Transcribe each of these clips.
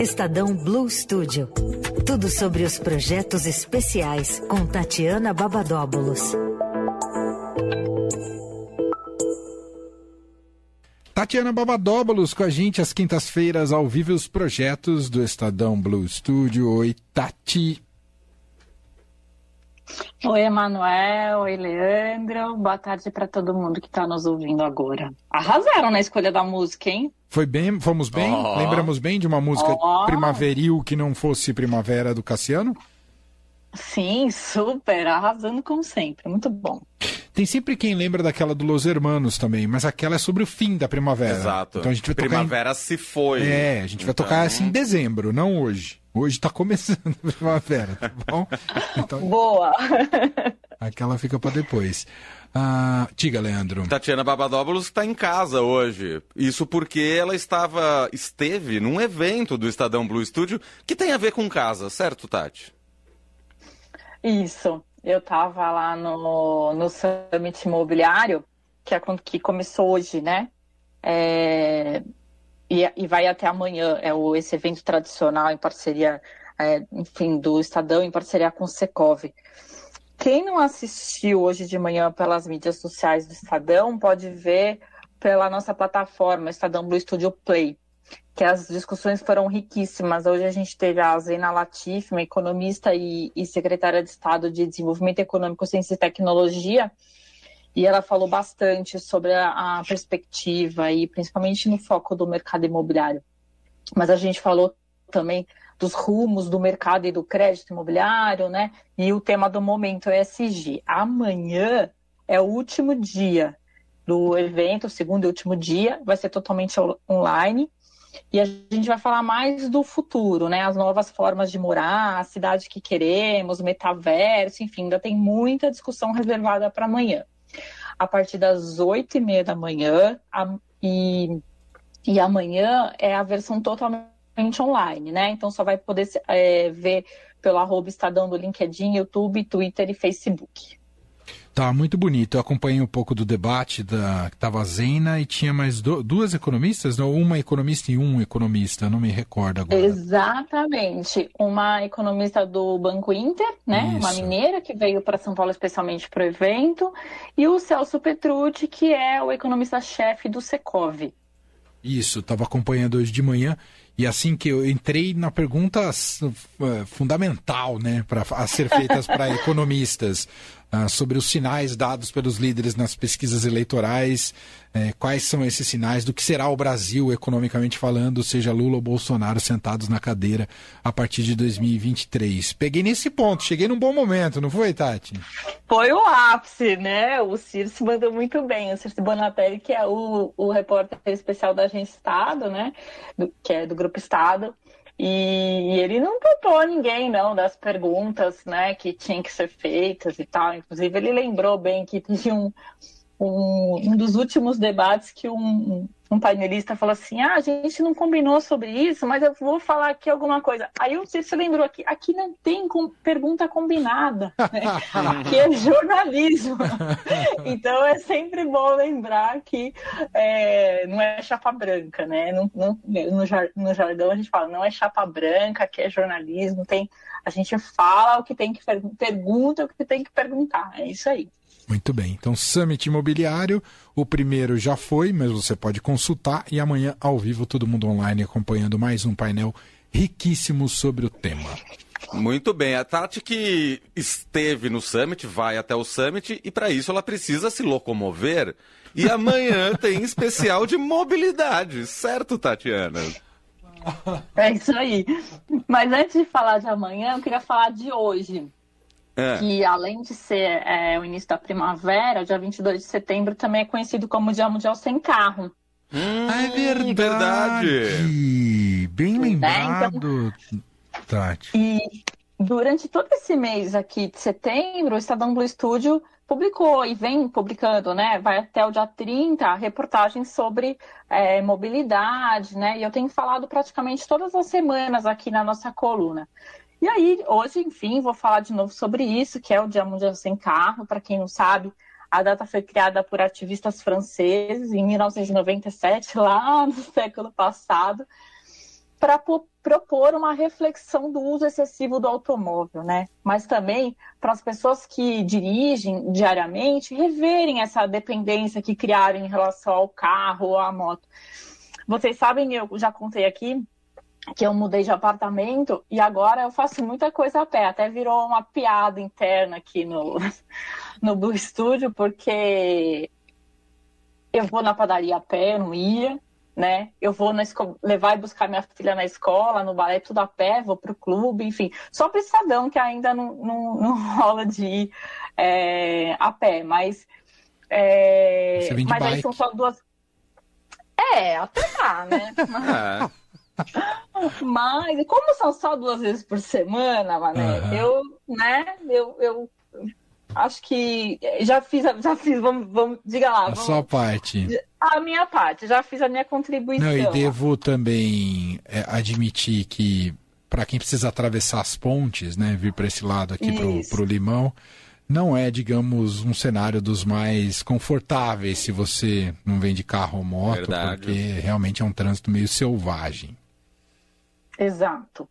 Estadão Blue Studio. Tudo sobre os projetos especiais com Tatiana Babadóbulos. Tatiana Babadóbulos com a gente às quintas-feiras ao vivo os projetos do Estadão Blue Studio. Oi, Tati. Oi, Emanuel. Oi, Leandro. Boa tarde para todo mundo que está nos ouvindo agora. Arrasaram na escolha da música, hein? Foi bem, fomos bem? Oh. Lembramos bem de uma música oh. primaveril que não fosse Primavera do Cassiano? Sim, super, arrasando como sempre, muito bom. Tem sempre quem lembra daquela do Los Hermanos também, mas aquela é sobre o fim da primavera. Exato. Então a gente vai primavera tocar em... se foi. É, a gente vai então... tocar assim em dezembro, não hoje. Hoje está começando a primavera, tá bom? Então... Boa! Aquela fica para depois. Ah, diga, Leandro. Tatiana Babadóbulos está em casa hoje. Isso porque ela estava, esteve num evento do Estadão Blue Studio que tem a ver com casa, certo, Tati? Isso. Eu estava lá no, no Summit Imobiliário, que, é, que começou hoje, né? É, e, e, vai até amanhã. É o, esse evento tradicional em parceria, é, enfim, do Estadão, em parceria com o Secov. Quem não assistiu hoje de manhã pelas mídias sociais do Estadão pode ver pela nossa plataforma Estadão Blue Studio Play, que as discussões foram riquíssimas. Hoje a gente teve a Zena Latif, uma economista e, e secretária de Estado de Desenvolvimento Econômico, Ciência e Tecnologia, e ela falou bastante sobre a, a perspectiva e principalmente no foco do mercado imobiliário. Mas a gente falou também dos rumos do mercado e do crédito imobiliário, né? E o tema do momento é ESG. Amanhã é o último dia do evento, o segundo e último dia, vai ser totalmente online. E a gente vai falar mais do futuro, né? As novas formas de morar, a cidade que queremos, metaverso, enfim, ainda tem muita discussão reservada para amanhã. A partir das oito e meia da manhã, a, e, e amanhã é a versão totalmente online, né? Então só vai poder é, ver pelo arroba Estadão do LinkedIn, YouTube, Twitter e Facebook. Tá muito bonito. Eu acompanhei um pouco do debate da que tava a Zena e tinha mais do, duas economistas, não? Uma economista e um economista, não me recordo agora. Exatamente. Uma economista do Banco Inter, né? Isso. Uma mineira que veio para São Paulo especialmente para o evento, e o Celso Petrucci, que é o economista-chefe do Secov. Isso, estava acompanhando hoje de manhã e assim que eu entrei na pergunta uh, fundamental, né, para a ser feitas para economistas, uh, sobre os sinais dados pelos líderes nas pesquisas eleitorais, uh, quais são esses sinais do que será o Brasil economicamente falando, seja Lula ou Bolsonaro sentados na cadeira a partir de 2023. Peguei nesse ponto, cheguei num bom momento, não foi, Tati? Foi o ápice, né? O Circe mandou muito bem. O Circe Bonatelli, que é o, o repórter especial da Agência Estado, né? Do, que é do Grupo Estado. E ele não poupou ninguém, não, das perguntas, né, que tinham que ser feitas e tal. Inclusive, ele lembrou bem que tinha um, um, um dos últimos debates que um, um painelista falou assim: ah, a gente não combinou sobre isso, mas eu vou falar aqui alguma coisa. Aí eu sei se você lembrou aqui, aqui não tem com, pergunta combinada, né? que é jornalismo. então é sempre bom lembrar que é, não é chapa branca, né? No, no, no, no jargão a gente fala, não é chapa branca, que é jornalismo, tem, a gente fala o que tem que pergunta o que tem que perguntar. É isso aí. Muito bem. Então, Summit Imobiliário, o primeiro já foi, mas você pode consultar. E amanhã, ao vivo, todo mundo online acompanhando mais um painel riquíssimo sobre o tema. Muito bem. A Tati que esteve no Summit, vai até o Summit e para isso ela precisa se locomover. E amanhã tem especial de mobilidade, certo, Tatiana? É isso aí. Mas antes de falar de amanhã, eu queria falar de hoje. É. Que além de ser é, o início da primavera, dia 22 de setembro também é conhecido como Dia Mundial Sem Carro. Hum, ah, é verdade. verdade. Bem né? lembrado, então, Tati. E durante todo esse mês aqui de setembro, o Estadão Blue Studio publicou e vem publicando, né? Vai até o dia 30, reportagens sobre é, mobilidade, né? E eu tenho falado praticamente todas as semanas aqui na nossa coluna. E aí, hoje, enfim, vou falar de novo sobre isso, que é o Dia Mundial Sem Carro. Para quem não sabe, A data foi criada por ativistas franceses em 1997, lá no século passado, para propor uma reflexão do uso excessivo do automóvel, né? Mas também para as pessoas que dirigem diariamente reverem essa dependência que criaram em relação ao carro ou à moto. Vocês sabem, eu já contei aqui que eu mudei de apartamento e agora eu faço muita coisa a pé. Até virou uma piada interna aqui no, no Blue Studio, porque eu vou na padaria a pé, eu não ia né? Eu vou na levar e buscar minha filha na escola, no balé, tudo a pé, vou para o clube, enfim. Só para Estadão, que ainda não, não, não, rola de ir é, a pé, mas. É, mas aí são só duas. É, até lá, né? É. Mas, como são só duas vezes por semana, Mané, uhum. eu, né, eu, eu acho que já fiz, já fiz, vamos, vamos diga lá. A sua parte. A minha parte, já fiz a minha contribuição. Não, e devo também é, admitir que para quem precisa atravessar as pontes, né, vir para esse lado aqui para o Limão, não é, digamos, um cenário dos mais confortáveis se você não vem de carro ou moto, Verdade. porque realmente é um trânsito meio selvagem. Exato.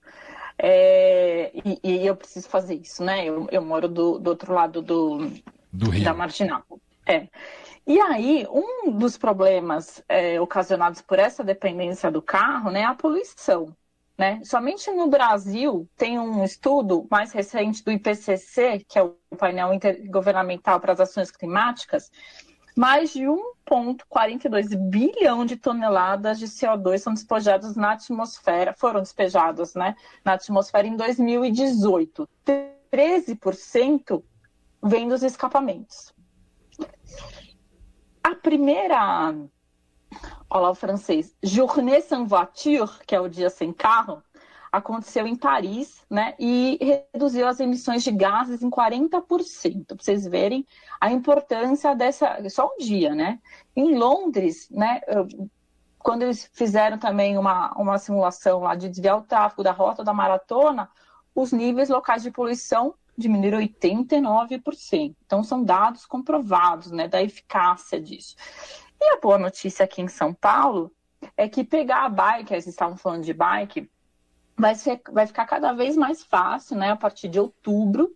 É, e, e, eu preciso fazer isso, né? Eu, eu moro do, do outro lado do, do Rio. da Marginal. É. E aí, um dos problemas é, ocasionados por essa dependência do carro né, é a poluição. Né? Somente no Brasil tem um estudo mais recente do IPCC, que é o painel intergovernamental para as ações climáticas, mais de 1,42 bilhão de toneladas de CO2 são despejados na atmosfera, foram despejados né, na atmosfera em 2018. 13% vem dos escapamentos. A primeira, olha lá o francês, Journée sans voiture, que é o dia sem carro, aconteceu em Paris, né, e reduziu as emissões de gases em 40%, para vocês verem a importância dessa, só um dia, né? Em Londres, né, quando eles fizeram também uma, uma simulação lá de desviar o tráfego da rota da maratona, os níveis locais de poluição diminuíram 89%. Então, são dados comprovados, né, da eficácia disso. E a boa notícia aqui em São Paulo é que pegar a bike, eles estavam falando de bike, vai, ser, vai ficar cada vez mais fácil, né, a partir de outubro,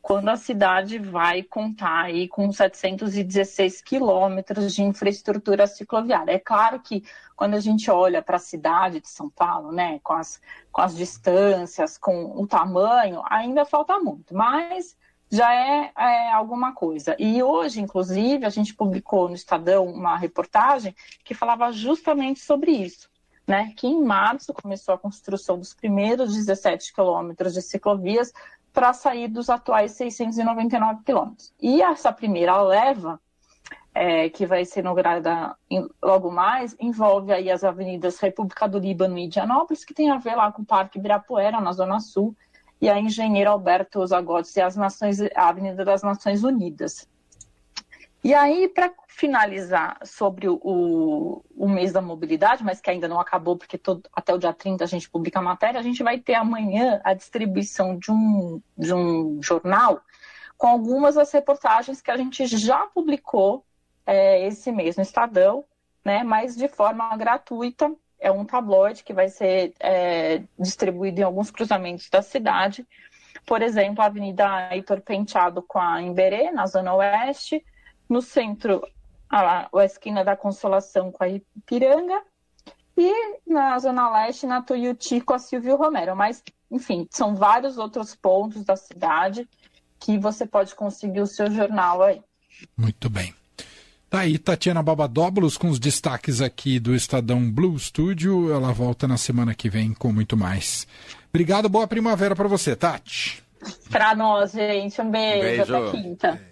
quando a cidade vai contar aí com 716 quilômetros de infraestrutura cicloviária. É claro que quando a gente olha para a cidade de São Paulo, né, com as, com as distâncias, com o tamanho, ainda falta muito, mas já é, é, alguma coisa. E hoje, inclusive, a gente publicou no Estadão uma reportagem que falava justamente sobre isso né, que em março começou a construção dos primeiros 17 quilômetros de ciclovias para sair dos atuais 699 quilômetros. E essa primeira leva, é, que vai ser inaugurada logo mais, envolve aí as avenidas República do Líbano e Indianópolis, que tem a ver lá com o Parque Ibirapuera, na Zona Sul, e a Engenheiro Alberto Zagotes e as Nações, a Avenida das Nações Unidas. E aí, para finalizar sobre o, o, mês da mobilidade, mas que ainda não acabou, porque todo, até o dia 30 a gente publica a matéria, a gente vai ter amanhã a distribuição de um, de um jornal com algumas das reportagens que a gente já publicou é, esse mês no Estadão, né, mas de forma gratuita. É um tabloide que vai ser é, distribuído em alguns cruzamentos da cidade. Por exemplo, a Avenida Heitor Penteado com a Imberê, na Zona Oeste, no centro, a, a esquina da Consolação com a Ipiranga, e na Zona Leste, na Tuiuti com a Silvio Romero. Mas, enfim, são vários outros pontos da cidade que você pode conseguir o seu jornal aí. Muito bem. Tá aí Tatiana Babadóbulos com os destaques aqui do Estadão Blue Studio. Ela volta na semana que vem com muito mais. Obrigado, boa primavera para você, Tati. Para nós, gente. Um beijo, beijo. até quinta.